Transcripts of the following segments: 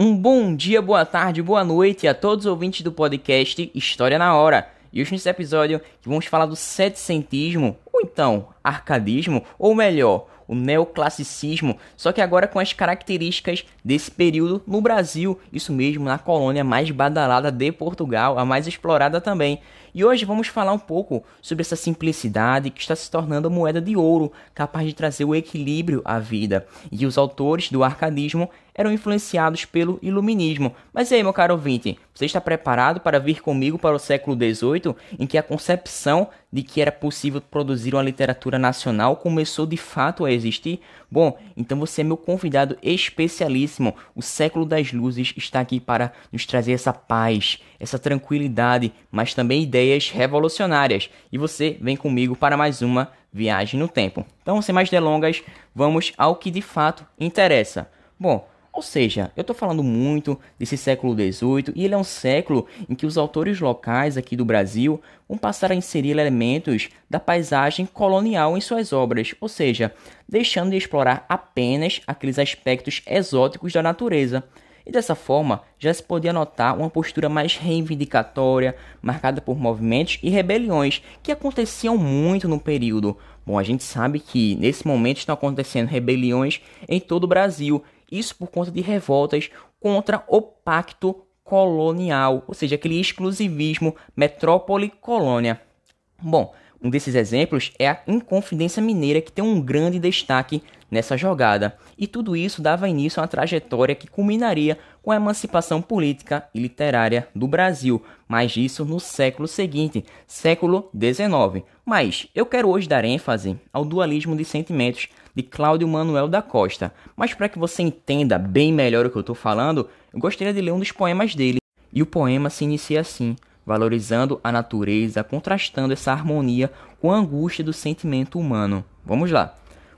Um bom dia, boa tarde, boa noite a todos os ouvintes do podcast História na Hora. E hoje nesse episódio vamos falar do setecentismo, ou então arcadismo, ou melhor, o neoclassicismo, só que agora com as características desse período no Brasil, isso mesmo, na colônia mais badalada de Portugal, a mais explorada também. E hoje vamos falar um pouco sobre essa simplicidade que está se tornando a moeda de ouro, capaz de trazer o equilíbrio à vida. E os autores do arcadismo eram influenciados pelo iluminismo. Mas e aí, meu caro ouvinte, você está preparado para vir comigo para o século XVIII, em que a concepção de que era possível produzir uma literatura nacional começou de fato a existir? Bom, então você é meu convidado especialíssimo. O século das luzes está aqui para nos trazer essa paz, essa tranquilidade, mas também ideias revolucionárias. E você vem comigo para mais uma viagem no tempo. Então, sem mais delongas, vamos ao que de fato interessa. Bom, ou seja, eu estou falando muito desse século XVIII e ele é um século em que os autores locais aqui do Brasil vão passar a inserir elementos da paisagem colonial em suas obras, ou seja, deixando de explorar apenas aqueles aspectos exóticos da natureza. E dessa forma, já se podia notar uma postura mais reivindicatória, marcada por movimentos e rebeliões que aconteciam muito no período. Bom, a gente sabe que nesse momento estão acontecendo rebeliões em todo o Brasil isso por conta de revoltas contra o pacto colonial, ou seja, aquele exclusivismo metrópole-colônia. Bom, um desses exemplos é a Inconfidência Mineira, que tem um grande destaque nessa jogada. E tudo isso dava início a uma trajetória que culminaria com a emancipação política e literária do Brasil, mas isso no século seguinte, século XIX. Mas eu quero hoje dar ênfase ao dualismo de sentimentos de Cláudio Manuel da Costa. Mas para que você entenda bem melhor o que eu estou falando, eu gostaria de ler um dos poemas dele. E o poema se inicia assim, valorizando a natureza, contrastando essa harmonia com a angústia do sentimento humano. Vamos lá.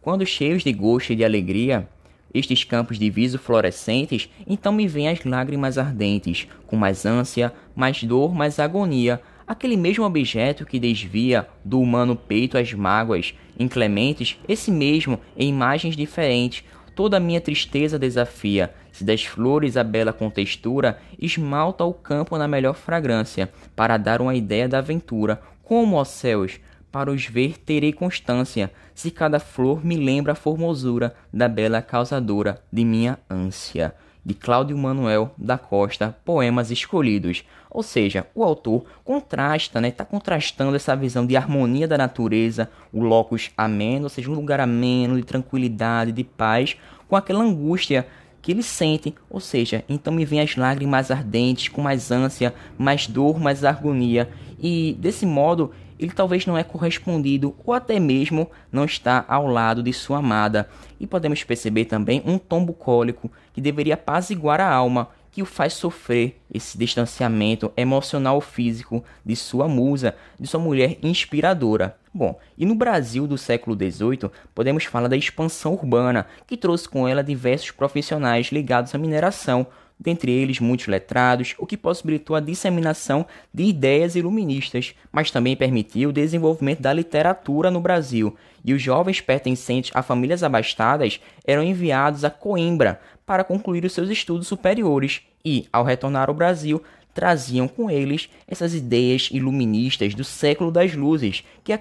Quando cheios de gosto e de alegria, estes campos de viso florescentes, então me vêm as lágrimas ardentes, com mais ânsia, mais dor, mais agonia, aquele mesmo objeto que desvia do humano peito as mágoas inclementes, esse mesmo, em imagens diferentes, toda a minha tristeza desafia. Se das flores a bela contextura, esmalta o campo na melhor fragrância, para dar uma ideia da aventura. Como, ó céus, para os ver terei constância, se cada flor me lembra a formosura da bela causadora de minha ânsia de Cláudio Manuel da Costa, Poemas Escolhidos. Ou seja, o autor contrasta, né, está contrastando essa visão de harmonia da natureza, o locus ameno, ou seja, um lugar ameno, de tranquilidade, de paz, com aquela angústia que ele sente, ou seja, então me vêm as lágrimas ardentes, com mais ânsia, mais dor, mais agonia, e desse modo ele talvez não é correspondido ou até mesmo não está ao lado de sua amada. E podemos perceber também um tom bucólico que deveria apaziguar a alma, que o faz sofrer esse distanciamento emocional ou físico de sua musa, de sua mulher inspiradora. Bom, e no Brasil do século XVIII, podemos falar da expansão urbana, que trouxe com ela diversos profissionais ligados à mineração, dentre eles muitos letrados, o que possibilitou a disseminação de ideias iluministas, mas também permitiu o desenvolvimento da literatura no Brasil, e os jovens pertencentes a famílias abastadas eram enviados a Coimbra para concluir os seus estudos superiores e, ao retornar ao Brasil, traziam com eles essas ideias iluministas do século das luzes que,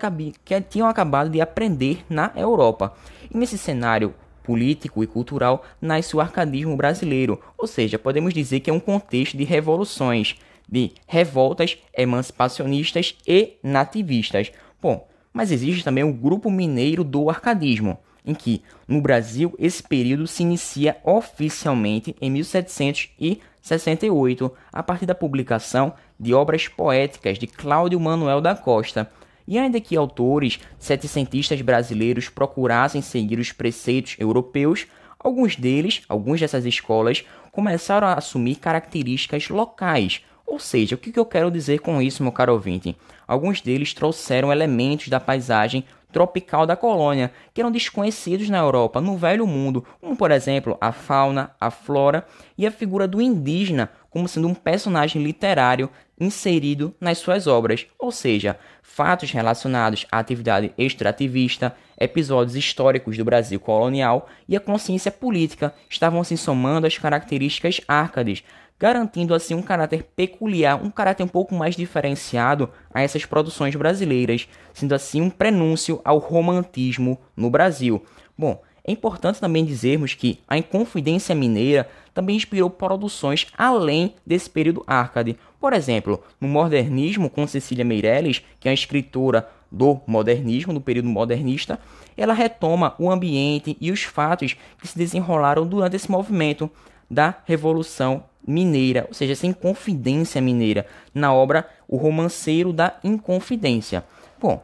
que tinham acabado de aprender na Europa. E nesse cenário político e cultural nasce o arcadismo brasileiro, ou seja, podemos dizer que é um contexto de revoluções, de revoltas emancipacionistas e nativistas. Bom, mas existe também o grupo mineiro do arcadismo, em que no Brasil esse período se inicia oficialmente em 1768, a partir da publicação de obras poéticas de Cláudio Manuel da Costa e ainda que autores setecentistas brasileiros procurassem seguir os preceitos europeus, alguns deles, algumas dessas escolas, começaram a assumir características locais. Ou seja, o que eu quero dizer com isso, meu caro ouvinte? Alguns deles trouxeram elementos da paisagem tropical da colônia, que eram desconhecidos na Europa, no Velho Mundo, como por exemplo a fauna, a flora e a figura do indígena como sendo um personagem literário inserido nas suas obras, ou seja, fatos relacionados à atividade extrativista, episódios históricos do Brasil colonial e a consciência política estavam se somando às características árcades, garantindo assim um caráter peculiar, um caráter um pouco mais diferenciado a essas produções brasileiras, sendo assim um prenúncio ao romantismo no Brasil. Bom, é importante também dizermos que a Inconfidência Mineira também inspirou produções além desse período arcade. Por exemplo, no modernismo, com Cecília Meirelles, que é a escritora do modernismo, do período modernista, ela retoma o ambiente e os fatos que se desenrolaram durante esse movimento da Revolução Mineira, ou seja, essa Inconfidência Mineira, na obra O Romanceiro da Inconfidência. Bom,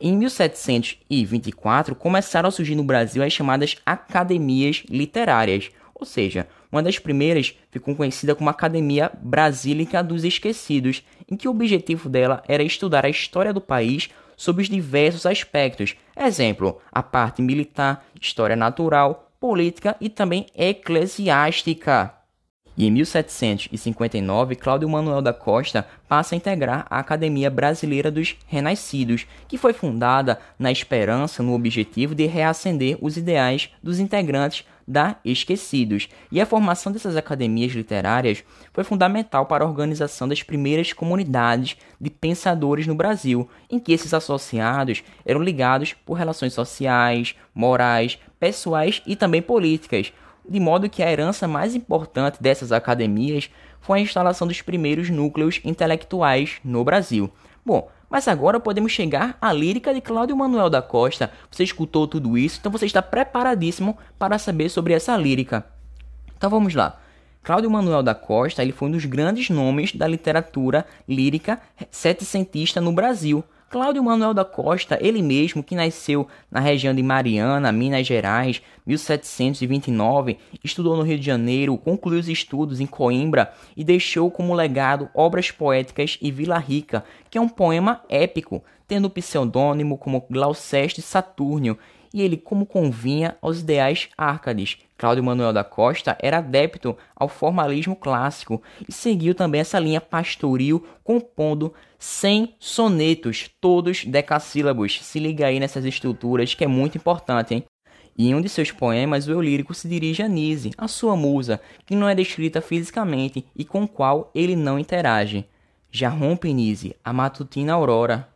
em 1724 começaram a surgir no Brasil as chamadas academias literárias, ou seja, uma das primeiras ficou conhecida como Academia Brasílica dos Esquecidos, em que o objetivo dela era estudar a história do país sob os diversos aspectos. Exemplo, a parte militar, história natural, política e também eclesiástica. E em 1759, Cláudio Manuel da Costa passa a integrar a Academia Brasileira dos Renascidos, que foi fundada na esperança, no objetivo de reacender os ideais dos integrantes da Esquecidos. E a formação dessas academias literárias foi fundamental para a organização das primeiras comunidades de pensadores no Brasil, em que esses associados eram ligados por relações sociais, morais, pessoais e também políticas de modo que a herança mais importante dessas academias foi a instalação dos primeiros núcleos intelectuais no Brasil. Bom, mas agora podemos chegar à lírica de Cláudio Manuel da Costa. Você escutou tudo isso, então você está preparadíssimo para saber sobre essa lírica. Então vamos lá. Cláudio Manuel da Costa ele foi um dos grandes nomes da literatura lírica setecentista no Brasil. Cláudio Manuel da Costa, ele mesmo que nasceu na região de Mariana, Minas Gerais, 1729, estudou no Rio de Janeiro, concluiu os estudos em Coimbra e deixou como legado obras poéticas e Vila Rica, que é um poema épico, tendo o pseudônimo como Glauceste Saturnio e ele como convinha aos ideais árcades. Cláudio Manuel da Costa era adepto ao formalismo clássico e seguiu também essa linha pastoril, compondo 100 sonetos, todos decassílabos. Se liga aí nessas estruturas que é muito importante, hein? E em um de seus poemas, o eu lírico se dirige a Nise, a sua musa, que não é descrita fisicamente e com qual ele não interage. Já rompe Nise, a matutina aurora,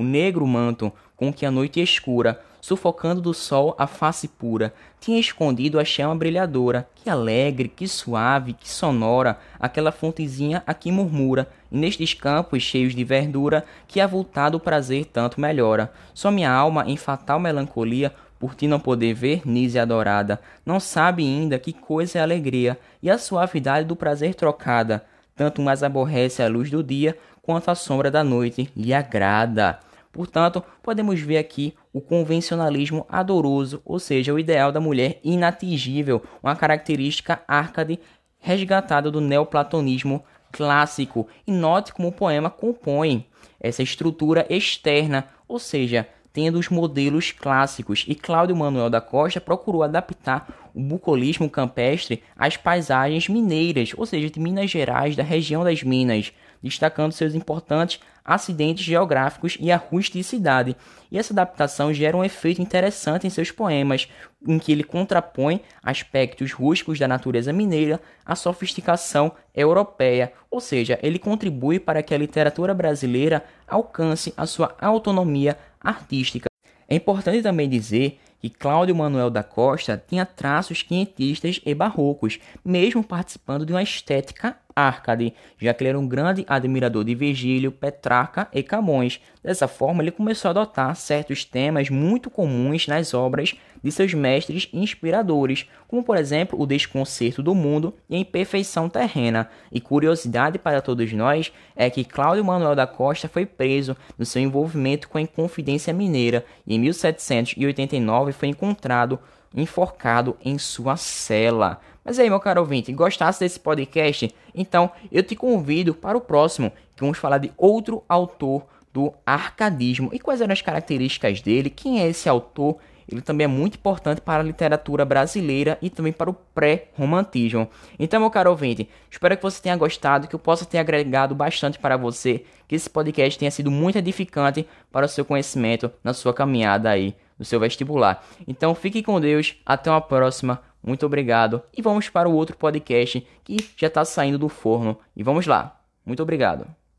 o negro manto com que a noite escura sufocando do sol a face pura, tinha escondido a chama brilhadora, que alegre, que suave, que sonora, aquela fontezinha aqui murmura, e nestes campos cheios de verdura, que avultado prazer tanto melhora. Só minha alma, em fatal melancolia, por ti não poder ver, Nise adorada, não sabe ainda que coisa é alegria, e a suavidade do prazer trocada, tanto mais aborrece a luz do dia, quanto a sombra da noite lhe agrada. Portanto, podemos ver aqui o convencionalismo adoroso, ou seja, o ideal da mulher inatingível, uma característica arcade resgatada do neoplatonismo clássico. E note como o poema compõe essa estrutura externa, ou seja, tendo os modelos clássicos, e Cláudio Manuel da Costa procurou adaptar o bucolismo campestre às paisagens mineiras, ou seja, de Minas Gerais, da região das Minas, destacando seus importantes acidentes geográficos e a rusticidade. E essa adaptação gera um efeito interessante em seus poemas, em que ele contrapõe aspectos rústicos da natureza mineira à sofisticação europeia, ou seja, ele contribui para que a literatura brasileira alcance a sua autonomia artística. É importante também dizer que Cláudio Manuel da Costa tinha traços quinhentistas e barrocos, mesmo participando de uma estética Arcade, já que ele era um grande admirador de Virgílio, Petrarca e Camões. Dessa forma, ele começou a adotar certos temas muito comuns nas obras de seus mestres inspiradores, como por exemplo o desconcerto do mundo e a imperfeição terrena. E curiosidade para todos nós é que Cláudio Manuel da Costa foi preso no seu envolvimento com a Inconfidência Mineira e em 1789 foi encontrado enforcado em sua cela. Mas aí, meu caro ouvinte, gostasse desse podcast? Então eu te convido para o próximo, que vamos falar de outro autor do arcadismo. E quais eram as características dele? Quem é esse autor? ele também é muito importante para a literatura brasileira e também para o pré-romantismo. Então, meu caro ouvinte, espero que você tenha gostado, que eu possa ter agregado bastante para você, que esse podcast tenha sido muito edificante para o seu conhecimento na sua caminhada aí no seu vestibular. Então, fique com Deus, até uma próxima. Muito obrigado e vamos para o outro podcast que já está saindo do forno. E vamos lá. Muito obrigado.